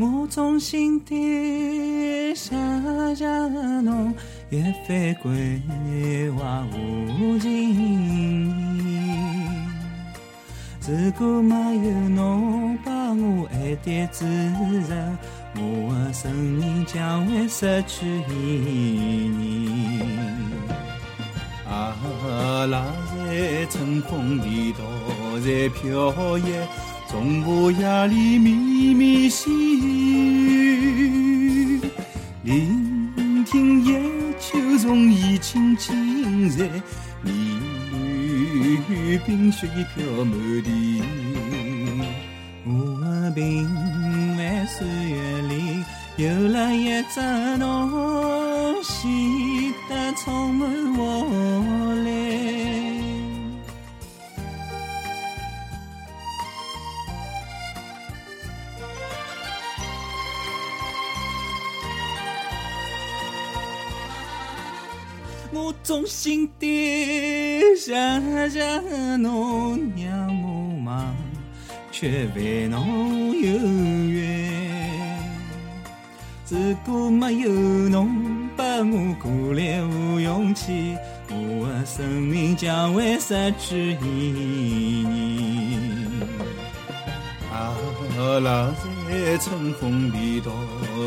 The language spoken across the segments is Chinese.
我衷心的谢谢侬，一番关怀无尽意。如果没有侬把我爱的滋润，我的生命将会失去意义。阿拉在春风里头在飘逸，从我夜里绵绵细语，聆听野秋虫已轻轻在绵语，冰雪已飘满地。我的平凡岁月里有了一只侬，喜得充满活我衷心的谢谢侬，让我忙，却为侬有缘。如果没有侬把我鼓励和勇气，我的生命将会失去意义。阿拉在春风里头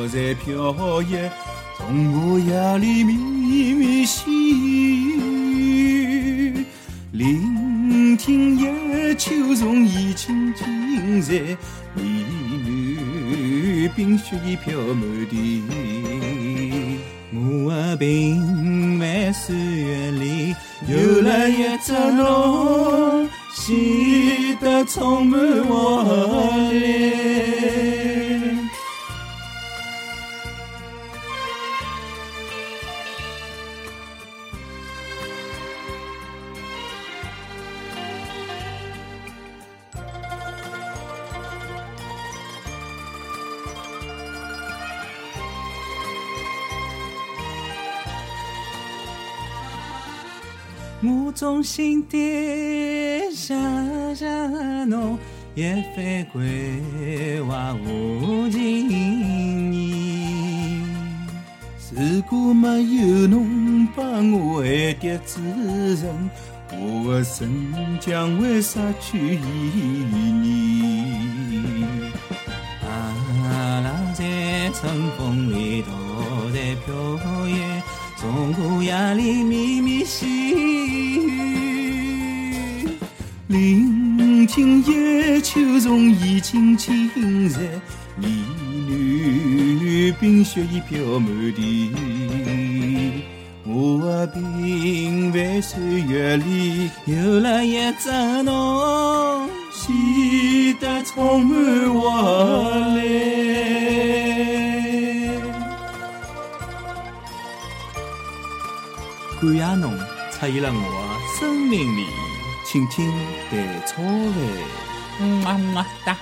在飘逸，从我夜里绵绵细语，聆听野秋虫已轻轻在呢喃，冰雪已飘满地。我的平凡岁月里有了一只侬，喜得充满活力。我衷心的谢谢侬，一番关怀无尽意。如果没有侬把我爱的滋润，我的生将会失去意义。阿拉在春风里头在飘逸，从我夜里绵绵细雨，聆听野秋虫已轻轻在呢喃，冰雪已飘满地。我的平凡岁月里有了一只侬，显得充满活力。感谢侬出现了我的生命里，轻轻地草味，么么哒。